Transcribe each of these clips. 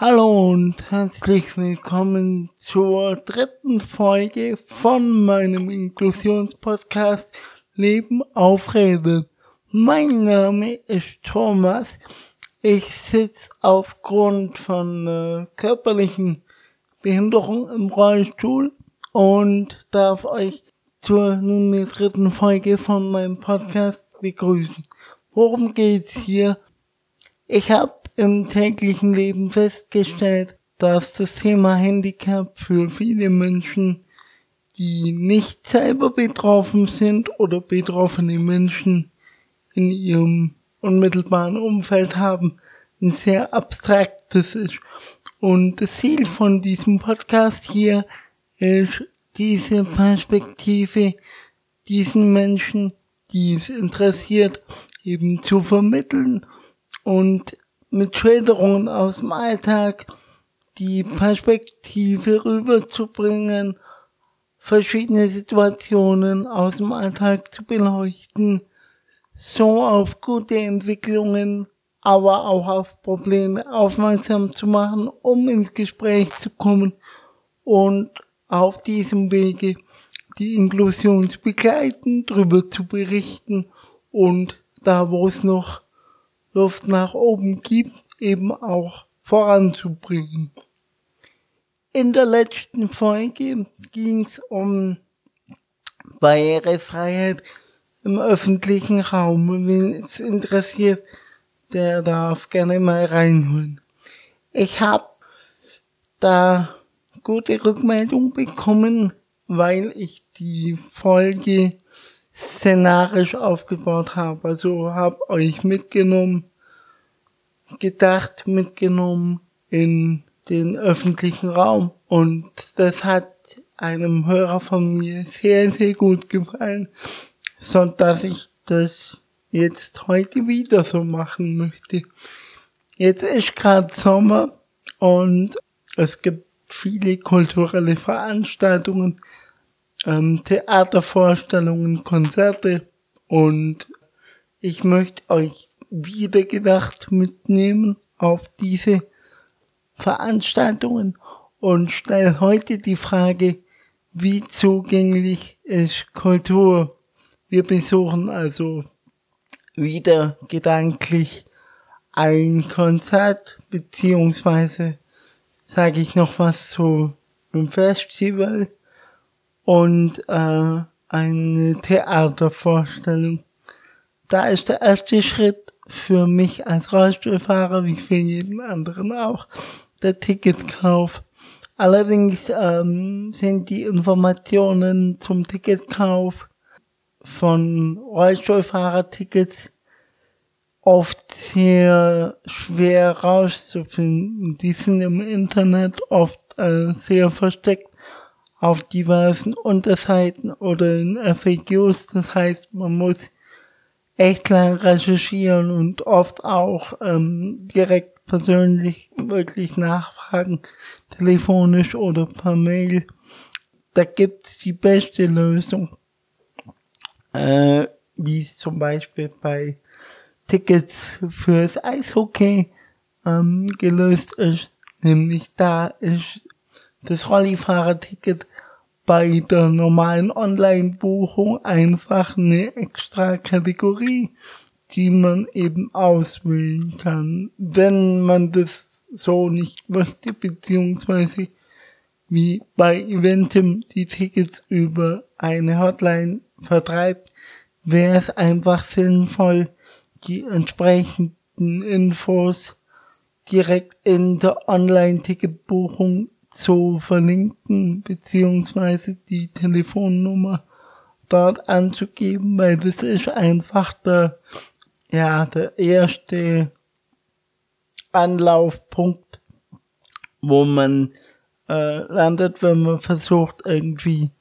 Hallo und herzlich willkommen zur dritten Folge von meinem Inklusionspodcast Leben aufreden. Mein Name ist Thomas. Ich sitze aufgrund von äh, körperlichen Behinderung im Rollstuhl und darf euch zur nunmehr dritten Folge von meinem Podcast begrüßen. Worum geht's hier? Ich habe im täglichen Leben festgestellt, dass das Thema Handicap für viele Menschen, die nicht selber betroffen sind oder betroffene Menschen in ihrem unmittelbaren Umfeld haben, ein sehr abstraktes ist. Und das Ziel von diesem Podcast hier ist, diese Perspektive diesen Menschen, die es interessiert, eben zu vermitteln und mit Schilderungen aus dem Alltag die Perspektive rüberzubringen, verschiedene Situationen aus dem Alltag zu beleuchten, so auf gute Entwicklungen, aber auch auf Probleme aufmerksam zu machen, um ins Gespräch zu kommen und auf diesem Wege die Inklusion zu begleiten, darüber zu berichten und da, wo es noch Luft nach oben gibt, eben auch voranzubringen. In der letzten Folge ging es um Barrierefreiheit im öffentlichen Raum. Wenn es interessiert, der darf gerne mal reinholen. Ich habe da gute Rückmeldung bekommen, weil ich die Folge szenarisch aufgebaut habe. Also habe euch mitgenommen, gedacht, mitgenommen in den öffentlichen Raum. Und das hat einem Hörer von mir sehr, sehr gut gefallen, so dass ich das jetzt heute wieder so machen möchte. Jetzt ist gerade Sommer und es gibt viele kulturelle Veranstaltungen, ähm, Theatervorstellungen, Konzerte und ich möchte euch wieder gedacht mitnehmen auf diese Veranstaltungen und stelle heute die Frage, wie zugänglich ist Kultur? Wir besuchen also wieder gedanklich ein Konzert, beziehungsweise sage ich noch was zu einem Festival und äh, eine Theatervorstellung. Da ist der erste Schritt für mich als Rollstuhlfahrer, wie für jeden anderen auch, der Ticketkauf. Allerdings ähm, sind die Informationen zum Ticketkauf von Rollstuhlfahrertickets oft sehr schwer rauszufinden. Die sind im Internet oft äh, sehr versteckt auf diversen Unterseiten oder in FAQs. Das heißt, man muss echt lang recherchieren und oft auch ähm, direkt persönlich wirklich nachfragen, telefonisch oder per Mail. Da gibt's die beste Lösung, äh, wie es zum Beispiel bei Tickets fürs Eishockey ähm, gelöst ist. Nämlich da ist das Rollifahrerticket bei der normalen Online-Buchung einfach eine extra Kategorie, die man eben auswählen kann, wenn man das so nicht möchte, beziehungsweise wie bei Eventim die Tickets über eine Hotline vertreibt, wäre es einfach sinnvoll, die entsprechenden Infos direkt in der Online-Ticketbuchung zu verlinken, beziehungsweise die Telefonnummer dort anzugeben, weil das ist einfach der, ja, der erste Anlaufpunkt, wo man äh, landet, wenn man versucht, irgendwie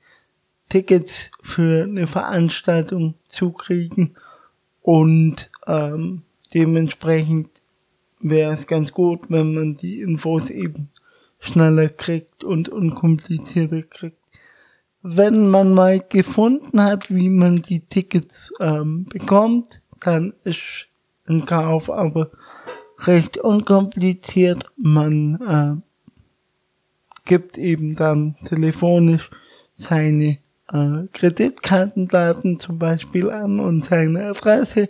Tickets für eine Veranstaltung zu kriegen. Und ähm, dementsprechend wäre es ganz gut, wenn man die Infos eben schneller kriegt und unkomplizierter kriegt. Wenn man mal gefunden hat, wie man die Tickets ähm, bekommt, dann ist ein Kauf aber recht unkompliziert. Man äh, gibt eben dann telefonisch seine äh, Kreditkartendaten zum Beispiel an und seine Adresse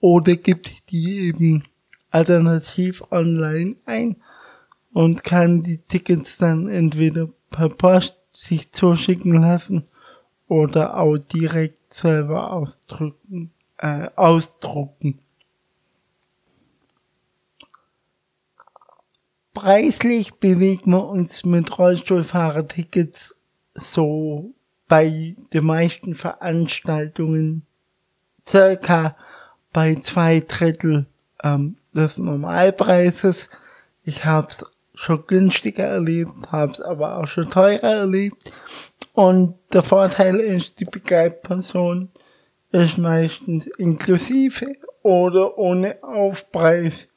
oder gibt die eben alternativ online ein und kann die Tickets dann entweder per Post sich zuschicken lassen oder auch direkt selber ausdrücken, äh, ausdrucken. Preislich bewegen wir uns mit Rollstuhlfahrertickets so bei den meisten Veranstaltungen circa bei zwei Drittel ähm, des Normalpreises. Ich habe es schon günstiger erlebt, habe es aber auch schon teurer erlebt. Und der Vorteil ist, die Begleitperson ist meistens inklusive oder ohne Aufpreis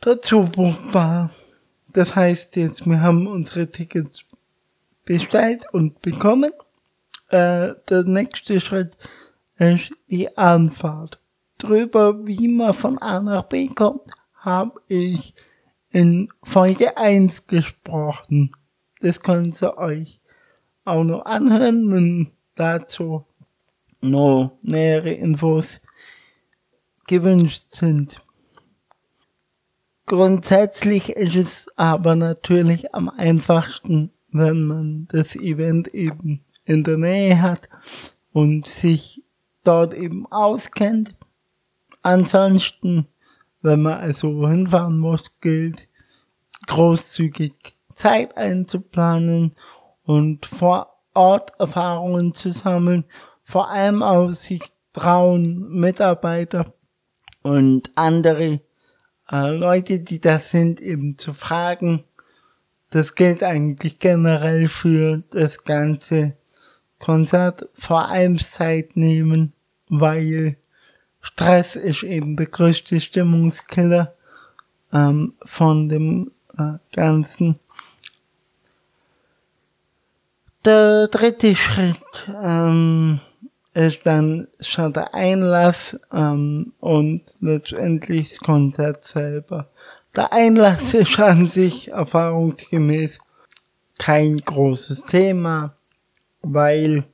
dazu buchbar. Das heißt jetzt, wir haben unsere Tickets bestellt und bekommen. Äh, der nächste Schritt ist die Anfahrt. Drüber, wie man von A nach B kommt, habe ich in Folge 1 gesprochen. Das könnt ihr euch auch noch anhören, wenn dazu noch nähere Infos gewünscht sind. Grundsätzlich ist es aber natürlich am einfachsten, wenn man das Event eben in der Nähe hat und sich dort eben auskennt. Ansonsten, wenn man also hinfahren muss, gilt großzügig Zeit einzuplanen und vor Ort Erfahrungen zu sammeln, vor allem auch sich trauen, Mitarbeiter und andere äh, Leute, die da sind, eben zu fragen. Das gilt eigentlich generell für das ganze Konzert, vor allem Zeit nehmen, weil Stress ist eben der größte Stimmungskiller ähm, von dem äh, Ganzen. Der dritte Schritt ähm, ist dann schon der Einlass ähm, und letztendlich das Konzert selber. Der Einlass ist an sich erfahrungsgemäß kein großes Thema, weil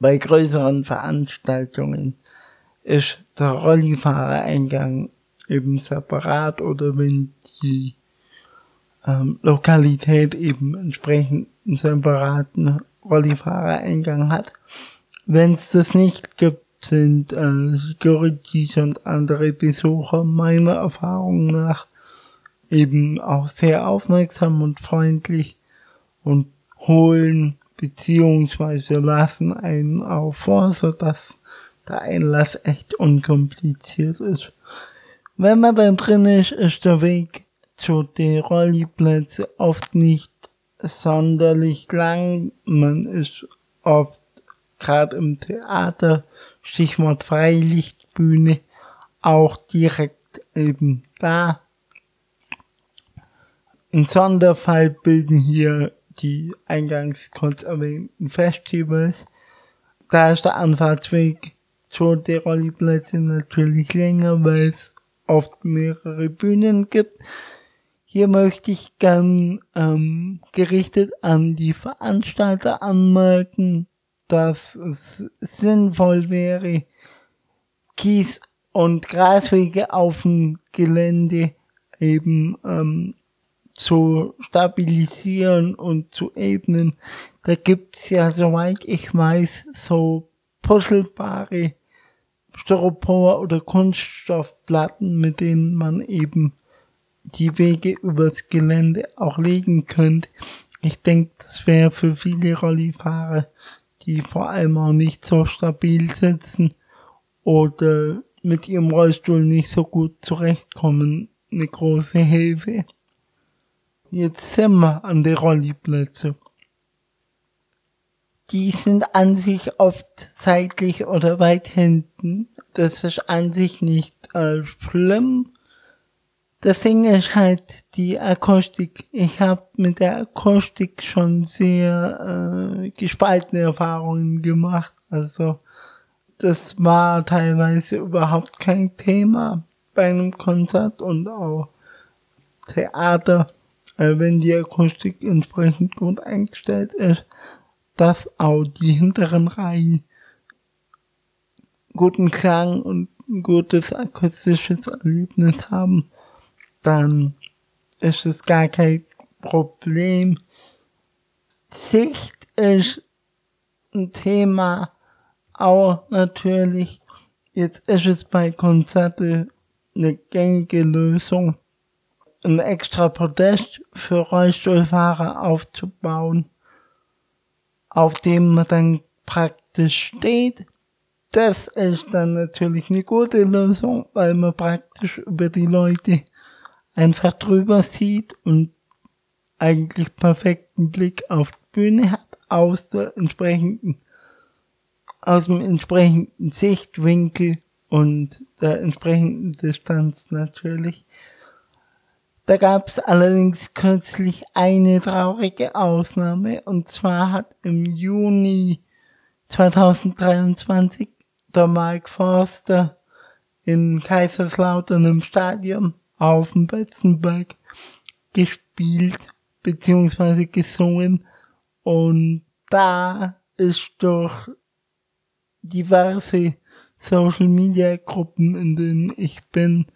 bei größeren Veranstaltungen ist der Rollifahrereingang eben separat oder wenn die ähm, Lokalität eben entsprechend einen separaten Rollifahrereingang hat. Wenn es das nicht gibt, sind äh, Securities und andere Besucher meiner Erfahrung nach eben auch sehr aufmerksam und freundlich und holen beziehungsweise lassen einen auch vor, so dass der Einlass echt unkompliziert ist. Wenn man dann drin ist, ist der Weg zu den Rolliplätzen oft nicht sonderlich lang. Man ist oft gerade im Theater, Stichwort Freilichtbühne, auch direkt eben da. Ein Sonderfall bilden hier die eingangs kurz erwähnten Festivals. Da ist der Anfahrtsweg zu den Rolliplätzen natürlich länger, weil es oft mehrere Bühnen gibt. Hier möchte ich gern ähm, gerichtet an die Veranstalter anmerken, dass es sinnvoll wäre, Kies- und Graswege auf dem Gelände eben ähm, zu stabilisieren und zu ebnen. Da gibt's ja, soweit ich weiß, so puzzlebare Styropor oder Kunststoffplatten, mit denen man eben die Wege übers Gelände auch legen könnte. Ich denke, das wäre für viele Rollifahrer, die vor allem auch nicht so stabil sitzen oder mit ihrem Rollstuhl nicht so gut zurechtkommen, eine große Hilfe. Jetzt sind wir an der Rolliplätze die sind an sich oft seitlich oder weit hinten. Das ist an sich nicht äh, schlimm. Das Ding ist halt die Akustik. Ich habe mit der Akustik schon sehr äh, gespaltene Erfahrungen gemacht. Also das war teilweise überhaupt kein Thema. bei einem Konzert und auch Theater, äh, wenn die Akustik entsprechend gut eingestellt ist, dass auch die hinteren Reihen guten Klang und ein gutes akustisches Erlebnis haben, dann ist es gar kein Problem. Sicht ist ein Thema, auch natürlich. Jetzt ist es bei Konzerten eine gängige Lösung, ein extra Podest für Rollstuhlfahrer aufzubauen, auf dem man dann praktisch steht. Das ist dann natürlich eine gute Lösung, weil man praktisch über die Leute einfach drüber sieht und eigentlich perfekten Blick auf die Bühne hat, aus der entsprechenden, aus dem entsprechenden Sichtwinkel und der entsprechenden Distanz natürlich. Da gab es allerdings kürzlich eine traurige Ausnahme und zwar hat im Juni 2023 der Mike Forster in Kaiserslautern im Stadion auf dem Betzenberg gespielt bzw. gesungen und da ist durch diverse Social Media Gruppen, in denen ich bin,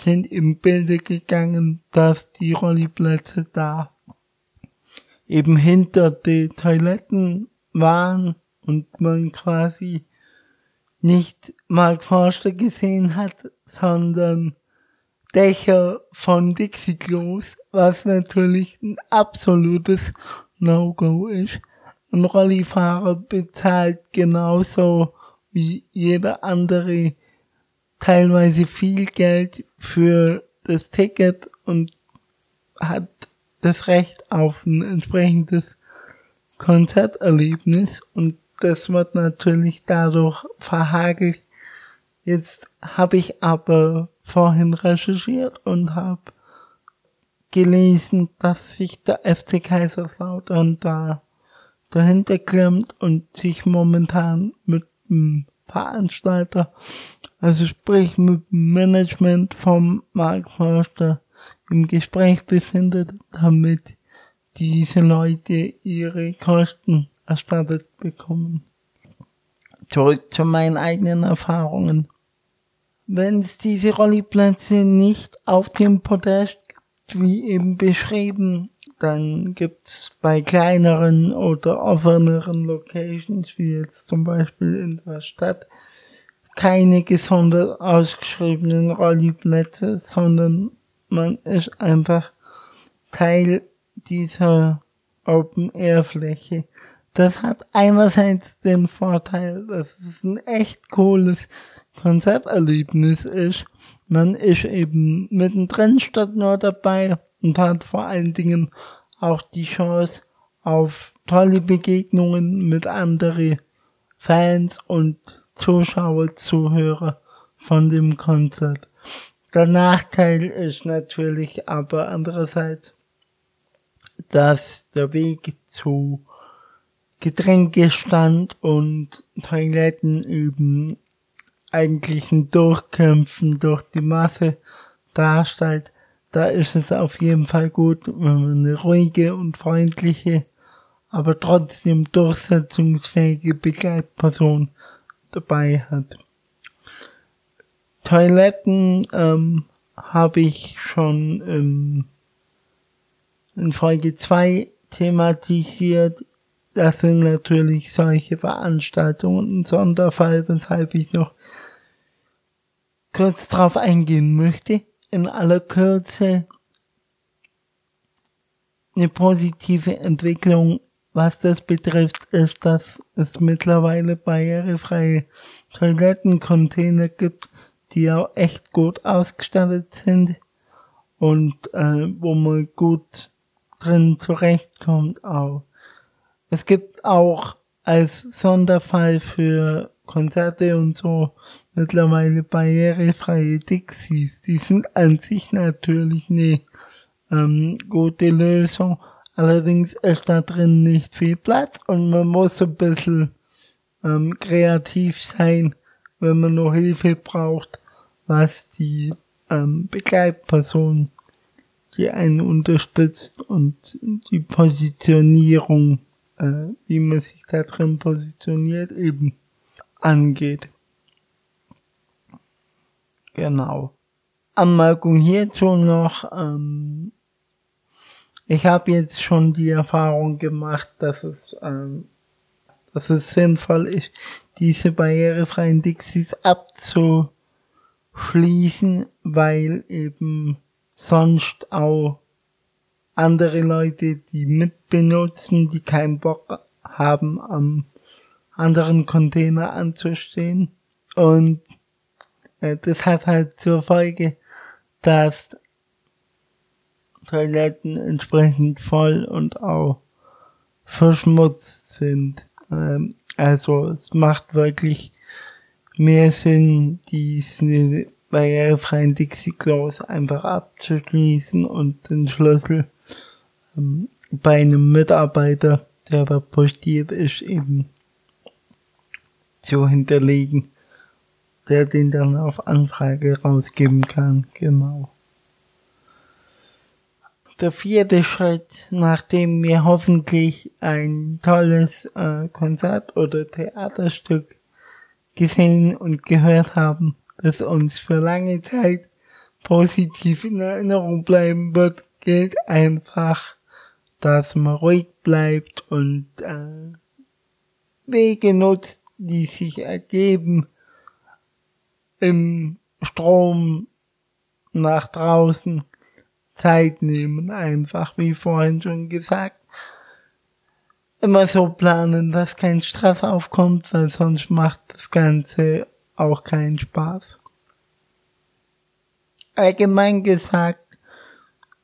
sind im Bilde gegangen, dass die Rolliplätze da eben hinter die Toiletten waren und man quasi nicht Mark Forster gesehen hat, sondern Dächer von Dixie-Klos, was natürlich ein absolutes No-Go ist. Ein Rollifahrer bezahlt genauso wie jeder andere teilweise viel Geld für das Ticket und hat das Recht auf ein entsprechendes Konzerterlebnis und das wird natürlich dadurch verhagelt. Jetzt habe ich aber vorhin recherchiert und habe gelesen, dass sich der FC Kaiserslautern da dahinter klemmt und sich momentan mit dem Veranstalter, also sprich mit Management vom Mark Forster im Gespräch befindet, damit diese Leute ihre Kosten erstattet bekommen. Zurück zu meinen eigenen Erfahrungen. Wenn es diese Rolliplätze nicht auf dem Podest gibt, wie eben beschrieben, dann gibt's bei kleineren oder offeneren Locations, wie jetzt zum Beispiel in der Stadt, keine gesondert ausgeschriebenen Rolliplätze, sondern man ist einfach Teil dieser Open-Air-Fläche. Das hat einerseits den Vorteil, dass es ein echt cooles Konzerterlebnis ist. Man ist eben mittendrin statt nur dabei und hat vor allen Dingen auch die Chance auf tolle Begegnungen mit anderen Fans und Zuschauer, Zuhörer von dem Konzert. Der Nachteil ist natürlich aber andererseits, dass der Weg zu Getränkestand und Toiletten üben eigentlich ein Durchkämpfen durch die Masse darstellt, da ist es auf jeden Fall gut, wenn man eine ruhige und freundliche, aber trotzdem durchsetzungsfähige Begleitperson dabei hat. Toiletten ähm, habe ich schon ähm, in Folge 2 thematisiert. Das sind natürlich solche Veranstaltungen ein Sonderfall, weshalb ich noch kurz drauf eingehen möchte. In aller Kürze eine positive Entwicklung, was das betrifft, ist, dass es mittlerweile barrierefreie Toilettencontainer gibt, die auch echt gut ausgestattet sind und äh, wo man gut drin zurechtkommt auch. Es gibt auch als Sonderfall für Konzerte und so mittlerweile barrierefreie Dixies. Die sind an sich natürlich eine ähm, gute Lösung. Allerdings ist da drin nicht viel Platz und man muss ein bisschen ähm, kreativ sein, wenn man noch Hilfe braucht, was die ähm, Begleitperson, die einen unterstützt und die Positionierung, äh, wie man sich da drin positioniert, eben angeht. Genau. Anmerkung hierzu noch, ähm, ich habe jetzt schon die Erfahrung gemacht, dass es, ähm, dass es sinnvoll ist, diese barrierefreien Dixies abzuschließen, weil eben sonst auch andere Leute, die mitbenutzen, die keinen Bock haben, am anderen Container anzustehen. Und das hat halt zur Folge, dass Toiletten entsprechend voll und auch verschmutzt sind. Ähm, also es macht wirklich mehr Sinn, diese barrierefreien Dixie-Klos einfach abzuschließen und den Schlüssel ähm, bei einem Mitarbeiter, der aber postiert ist, eben zu hinterlegen, der den dann auf Anfrage rausgeben kann. Genau der vierte Schritt, nachdem wir hoffentlich ein tolles äh, Konzert oder Theaterstück gesehen und gehört haben, das uns für lange Zeit positiv in Erinnerung bleiben wird, gilt einfach, dass man ruhig bleibt und äh, Wege nutzt, die sich ergeben im Strom nach draußen Zeit nehmen, einfach wie vorhin schon gesagt. Immer so planen, dass kein Stress aufkommt, weil sonst macht das Ganze auch keinen Spaß. Allgemein gesagt,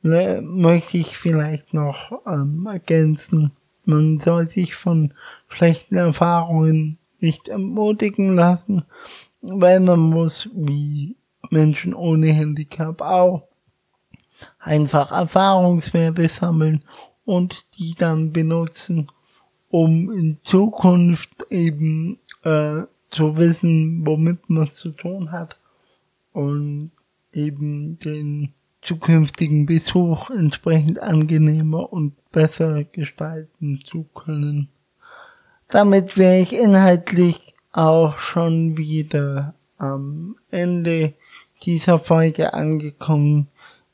ne, möchte ich vielleicht noch ähm, ergänzen, man soll sich von schlechten Erfahrungen nicht ermutigen lassen, weil man muss, wie Menschen ohne Handicap auch, einfach Erfahrungswerte sammeln und die dann benutzen, um in Zukunft eben äh, zu wissen, womit man zu tun hat und eben den zukünftigen Besuch entsprechend angenehmer und besser gestalten zu können. Damit wäre ich inhaltlich auch schon wieder am Ende dieser Folge angekommen.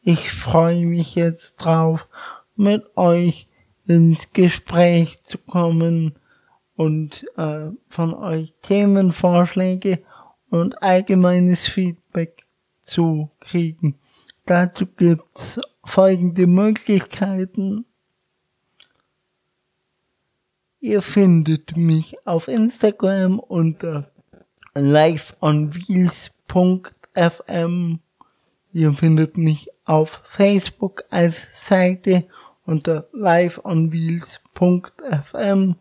Ich freue mich jetzt drauf, mit euch ins Gespräch zu kommen und äh, von euch Themenvorschläge und allgemeines Feedback zu kriegen. Dazu gibt's folgende Möglichkeiten. Ihr findet mich auf Instagram unter liveonwheels.fm. Ihr findet mich auf Facebook als Seite unter liveonwheels.fm.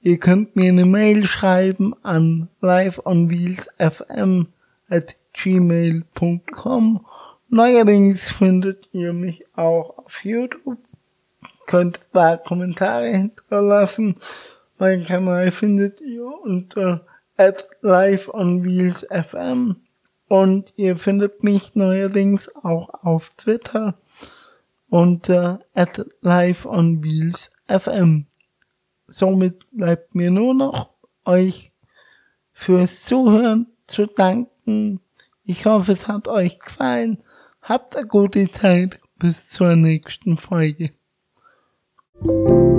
Ihr könnt mir eine Mail schreiben an liveonwheelsfm at gmail.com. Neuerdings findet ihr mich auch auf YouTube. Könnt da Kommentare hinterlassen. Mein Kanal findet ihr unter at liveonwheelsfm. Und ihr findet mich neuerdings auch auf Twitter unter live on wheels fm. Somit bleibt mir nur noch euch fürs Zuhören zu danken. Ich hoffe, es hat euch gefallen. Habt eine gute Zeit. Bis zur nächsten Folge. Thank you.